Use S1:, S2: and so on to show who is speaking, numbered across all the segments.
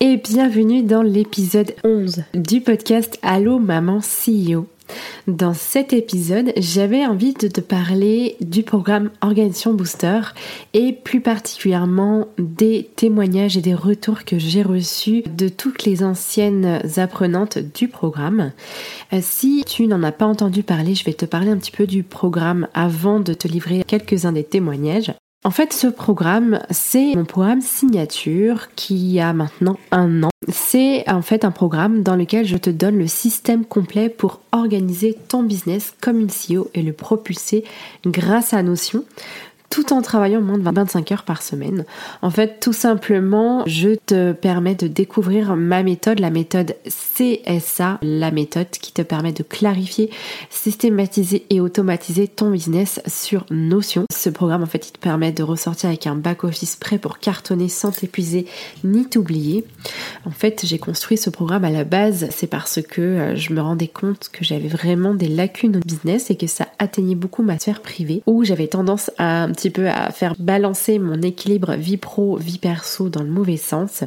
S1: et bienvenue dans l'épisode 11 du podcast Allo Maman CEO. Dans cet épisode, j'avais envie de te parler du programme Organisation Booster et plus particulièrement des témoignages et des retours que j'ai reçus de toutes les anciennes apprenantes du programme. Euh, si tu n'en as pas entendu parler, je vais te parler un petit peu du programme avant de te livrer quelques-uns des témoignages. En fait, ce programme, c'est mon programme signature qui a maintenant un an. C'est en fait un programme dans lequel je te donne le système complet pour organiser ton business comme une CEO et le propulser grâce à Notion tout en travaillant moins de 25 heures par semaine. En fait, tout simplement, je te permets de découvrir ma méthode, la méthode CSA, la méthode qui te permet de clarifier, systématiser et automatiser ton business sur Notion. Ce programme, en fait, il te permet de ressortir avec un back-office prêt pour cartonner sans t'épuiser ni t'oublier. En fait, j'ai construit ce programme à la base, c'est parce que euh, je me rendais compte que j'avais vraiment des lacunes au business et que ça atteignait beaucoup ma sphère privée, où j'avais tendance à petit peu à faire balancer mon équilibre vie pro, vie perso dans le mauvais sens.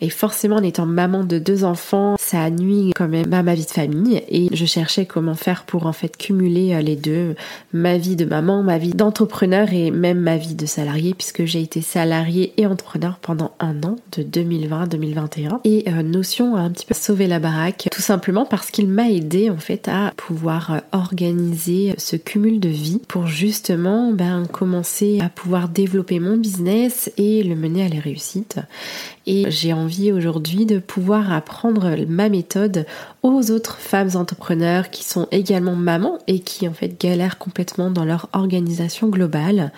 S1: Et forcément, en étant maman de deux enfants, ça nuit quand même à ma vie de famille. Et je cherchais comment faire pour en fait cumuler euh, les deux, ma vie de maman, ma vie d'entrepreneur et même ma vie de salarié, puisque j'ai été salarié et entrepreneur pendant un an, de 2020 à 2021. Et euh, Notion a un petit peu sauvé la baraque, tout simplement parce qu'il m'a aidé en fait à pouvoir euh, organiser ce cumul de vie pour justement ben, commencer à pouvoir développer mon business et le mener à la réussite. Et j'ai envie aujourd'hui de pouvoir apprendre ma méthode aux autres femmes entrepreneurs qui sont également mamans et qui en fait galèrent complètement dans leur organisation globale.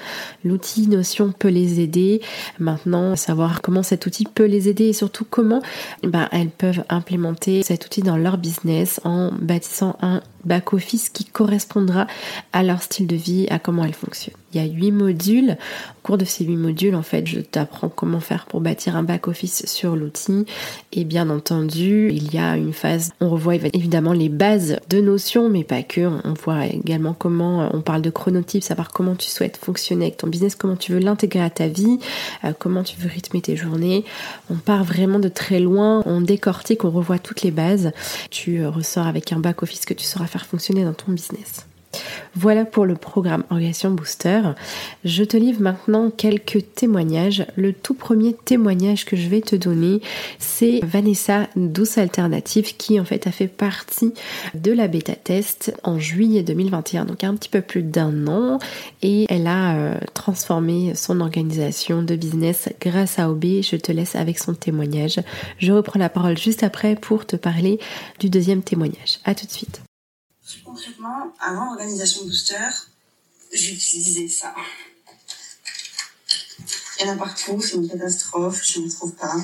S1: L'outil Notion peut les aider. Maintenant, savoir comment cet outil peut les aider et surtout comment ben, elles peuvent implémenter cet outil dans leur business en bâtissant un back-office qui correspondra à leur style de vie, à comment elles fonctionnent. Il y a huit modules. Au cours de ces huit modules, en fait, je t'apprends comment faire pour bâtir un back-office sur l'outil. Et bien entendu, il y a une phase, on revoit évidemment les bases de notions, mais pas que. On voit également comment on parle de chronotype, savoir comment tu souhaites fonctionner avec ton business, comment tu veux l'intégrer à ta vie, euh, comment tu veux rythmer tes journées. On part vraiment de très loin, on décortique, on revoit toutes les bases. Tu euh, ressors avec un back-office que tu sauras faire fonctionner dans ton business. Voilà pour le programme Organisation Booster. Je te livre maintenant quelques témoignages. Le tout premier témoignage que je vais te donner, c'est Vanessa Douce Alternative qui en fait a fait partie de la bêta test en juillet 2021, donc un petit peu plus d'un an, et elle a euh, transformé son organisation de business grâce à OB. Je te laisse avec son témoignage. Je reprends la parole juste après pour te parler du deuxième témoignage. À tout de suite.
S2: Concrètement, avant Organisation Booster, j'utilisais ça. Il y en a partout, c'est une catastrophe, je ne trouve pas.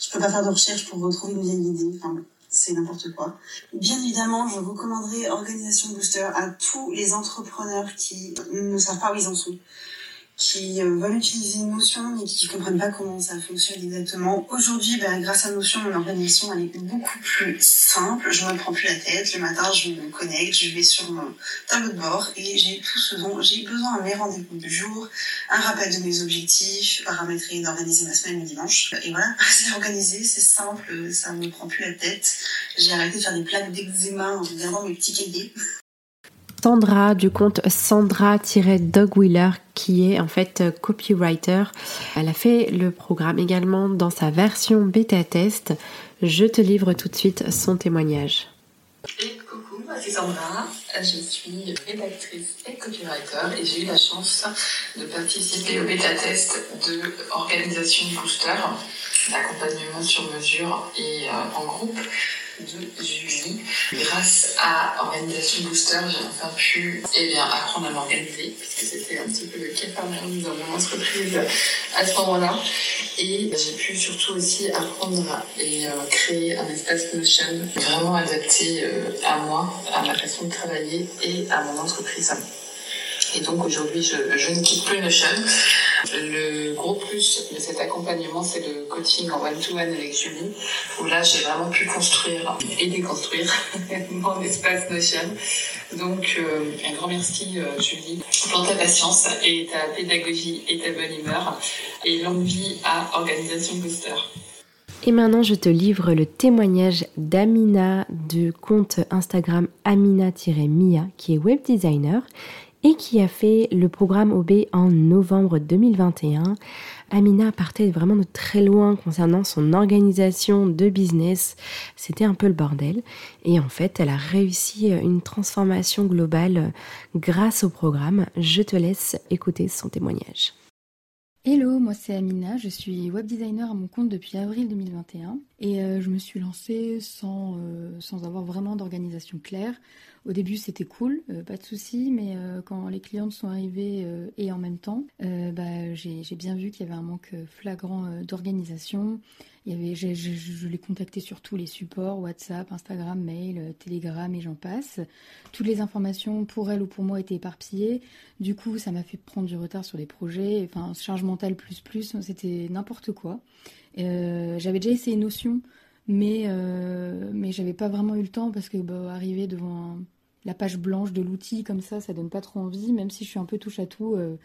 S2: Je peux pas faire de recherche pour retrouver une vieille idée, enfin, c'est n'importe quoi. Bien évidemment, je recommanderais Organisation Booster à tous les entrepreneurs qui ne savent pas où ils en sont qui euh, veulent utiliser Notion mais qui ne comprennent pas comment ça fonctionne exactement. Aujourd'hui, ben, grâce à Notion, mon organisation elle est beaucoup plus simple. Je ne me prends plus la tête. Le matin, je me connecte, je vais sur mon tableau de bord et j'ai tout ce dont j'ai besoin mes rendez-vous du jour, un rappel de mes objectifs, paramétrer d'organiser ma semaine le dimanche. Et voilà, c'est organisé, c'est simple, ça ne me prend plus la tête. J'ai arrêté de faire des plaques d'eczéma en regardant mes petits cahiers.
S1: Sandra du compte Sandra-Dogwheeler qui est en fait copywriter. Elle a fait le programme également dans sa version bêta test. Je te livre tout de suite son témoignage.
S3: Coucou, c'est Sandra, je suis rédactrice et copywriter et j'ai eu la chance de participer au bêta test de Organisation Booster, l'accompagnement sur mesure et euh, en groupe de Julie. Grâce à Organisation Booster, j'ai enfin pu eh bien, apprendre à m'organiser, puisque c'était un petit peu le cas dans mon entreprise à ce moment-là. Et j'ai pu surtout aussi apprendre et euh, créer un espace Notion vraiment adapté euh, à moi, à ma façon de travailler et à mon entreprise. Et donc aujourd'hui, je, je, ne quitte plus Notion. Le gros plus de cet accompagnement, c'est le coaching en one-to-one avec Julie, où là, j'ai vraiment pu construire et déconstruire mon espace Notion. Donc, euh, un grand merci, euh, Julie, pour ta patience et ta pédagogie et ta bonne humeur et l'envie à Organisation Booster.
S1: Et maintenant, je te livre le témoignage d'Amina du compte Instagram Amina-Mia, qui est web designer et qui a fait le programme OB en novembre 2021. Amina partait vraiment de très loin concernant son organisation de business. C'était un peu le bordel. Et en fait, elle a réussi une transformation globale grâce au programme. Je te laisse écouter son témoignage.
S4: Hello, moi c'est Amina, je suis web designer à mon compte depuis avril 2021 et euh, je me suis lancée sans, euh, sans avoir vraiment d'organisation claire. Au début, c'était cool, euh, pas de souci, mais quand les clientes sont arrivées et en même temps, bah, j'ai bien vu qu'il y avait un manque flagrant d'organisation. Il y avait, je, les contactais sur tous les supports, WhatsApp, Instagram, mail, Telegram et j'en passe. Toutes les informations pour elle ou pour moi étaient éparpillées. Du coup, ça m'a fait prendre du retard sur les projets. Enfin, charge mentale plus plus, c'était n'importe quoi. J'avais déjà essayé Notion mais euh, mais j'avais pas vraiment eu le temps parce que bah, arriver devant la page blanche de l'outil comme ça, ça donne pas trop envie, même si je suis un peu touche à tout. Euh,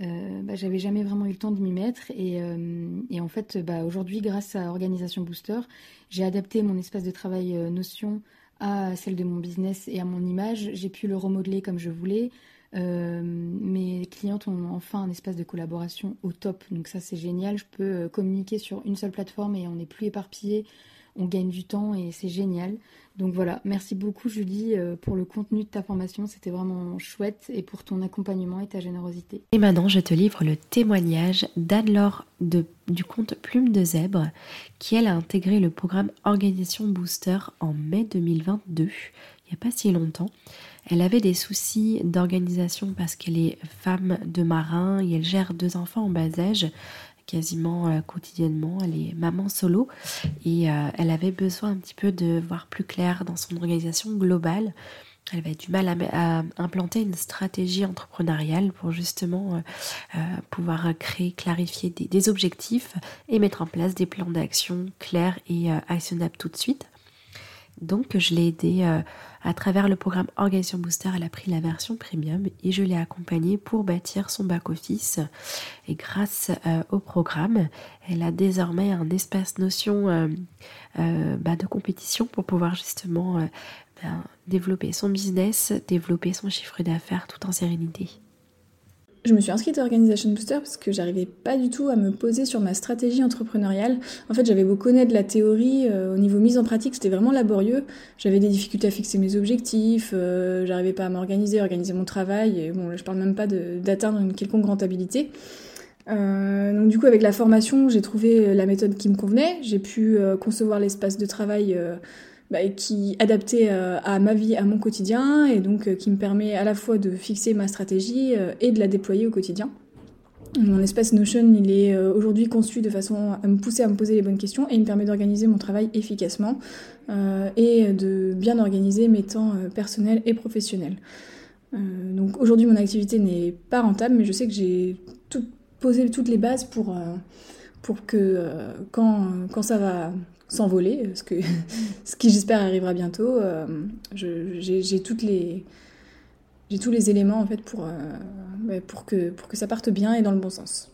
S4: euh, bah, j'avais jamais vraiment eu le temps de m'y mettre et, et, en fait bah, aujourd'hui grâce à Organisation Booster j'ai adapté mon espace de travail Notion à celle de mon business et à mon image. J'ai pu le remodeler comme je voulais. Euh, mes clientes ont enfin un espace de collaboration au top, donc ça c'est génial. Je peux euh, communiquer sur une seule plateforme et on n'est plus éparpillé, on gagne du temps et c'est génial. Donc voilà, merci beaucoup Julie euh, pour le contenu de ta formation, c'était vraiment chouette et pour ton accompagnement et ta générosité.
S1: Et maintenant je te livre le témoignage d'Anne-Laure du compte Plume de Zèbre qui elle a intégré le programme Organisation Booster en mai 2022, il n'y a pas si longtemps. Elle avait des soucis d'organisation parce qu'elle est femme de marin et elle gère deux enfants en bas âge quasiment euh, quotidiennement. Elle est maman solo et euh, elle avait besoin un petit peu de voir plus clair dans son organisation globale. Elle avait du mal à, implanter une stratégie entrepreneuriale pour justement euh, pouvoir créer, clarifier des, des, objectifs et mettre en place des plans d'action clairs et actionnables tout de suite. Donc je l'ai aidée euh, à travers le programme Organisation Booster, elle a pris la version premium et je l'ai accompagnée pour bâtir son back-office. Et grâce euh, au programme, elle a désormais un espace notion euh, bah, de compétition pour pouvoir justement ben, développer son business, développer son chiffre d'affaires tout en sérénité.
S5: Je me suis inscrite à Organisation Booster parce que j'arrivais pas du tout à me poser sur ma stratégie entrepreneuriale. En fait, j'avais beau connaître la théorie, euh, au niveau mise en pratique, c'était vraiment laborieux. J'avais des difficultés à fixer mes objectifs, euh, j'arrivais pas à m'organiser, organiser mon travail, et bon, je parle même pas d'atteindre une quelconque rentabilité. Euh, donc du coup, avec la formation, j'ai trouvé la méthode qui me convenait. J'ai pu concevoir l'espace de travail bah, qui adapté euh, à ma vie, à mon quotidien, et donc euh, qui me permet à la fois de fixer ma stratégie euh, et de la déployer au quotidien. Mon espace Notion, il est aujourd'hui conçu de façon à me pousser à me poser les bonnes questions et il me permet d'organiser mon travail efficacement et de bien organiser mes temps personnels et professionnels. donc aujourd'hui, mon activité n'est pas rentable, mais je sais que j'ai posé toutes les bases pour, pour que quand, quand ça va s'envoler, ce, que, ce qui j'espère arrivera bientôt. Euh, j'ai tous les éléments en fait pour, euh, pour, que, pour que ça parte bien et dans le bon sens.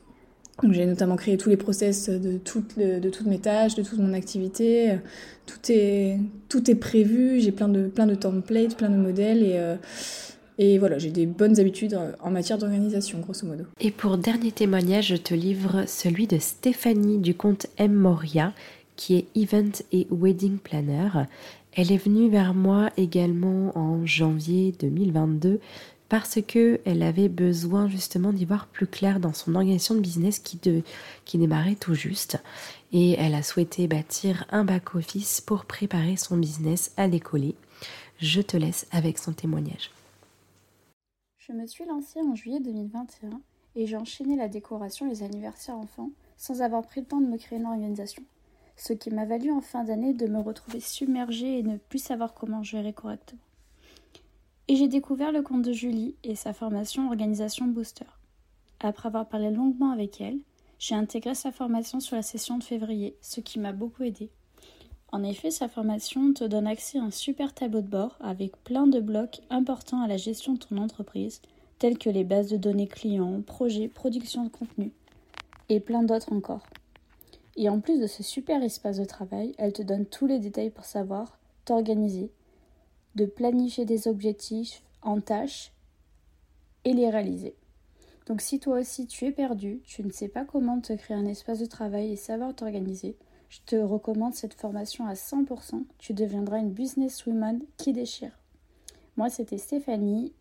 S5: J'ai notamment créé tous les process de, toutes de toutes mes tâches, de toute mon activité. Tout est, tout est prévu, j'ai plein de, plein de templates, plein de modèles et, euh, et voilà, j'ai des bonnes habitudes en matière d'organisation, grosso modo.
S1: Et pour dernier témoignage, je te livre celui de Stéphanie du compte M. Moria qui est Event et Wedding Planner. Elle est venue vers moi également en janvier 2022 parce que elle avait besoin justement d'y voir plus clair dans son organisation de business qui, qui démarrait tout juste et elle a souhaité bâtir un back-office pour préparer son business à décoller. Je te laisse avec son témoignage.
S6: Je me suis lancée en juillet 2021 et j'ai enchaîné la décoration et les anniversaires enfants sans avoir pris le temps de me créer une organisation, ce qui m'a valu en fin d'année de me retrouver submergée et ne plus savoir comment gérer correctement. Et j'ai découvert le compte de Julie et sa formation Organisation Booster. Après avoir parlé longuement avec elle, j'ai intégré sa formation sur la session de février, ce qui m'a beaucoup aidé. En effet, sa formation te donne accès à un super tableau de bord avec plein de blocs importants à la gestion de ton entreprise, tels que les bases de données clients, projets, production de contenu, et plein d'autres encore. Et en plus de ce super espace de travail, elle te donne tous les détails pour savoir t'organiser, de planifier des objectifs en tâches et les réaliser. Donc si toi aussi tu es perdu, tu ne sais pas comment te créer un espace de travail et savoir t'organiser, je te recommande cette formation à 100%. Tu deviendras une businesswoman qui déchire. Moi, c'était Stéphanie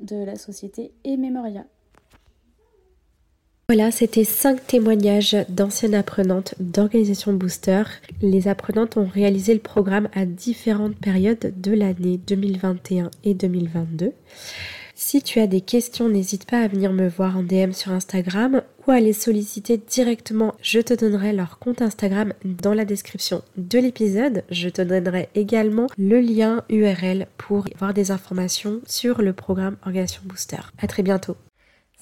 S6: de la société Ememoria.
S1: Voilà, c'était cinq témoignages d'anciennes apprenantes d'organisation Booster. Les apprenantes ont réalisé le programme à différentes périodes de l'année 2021 et 2022. Si tu as des questions, n'hésite pas à venir me voir en DM sur Instagram ou à les solliciter directement. Je te donnerai leur compte Instagram dans la description de l'épisode. Je te donnerai également le lien URL pour avoir des informations sur le programme Organisation Booster. À très bientôt.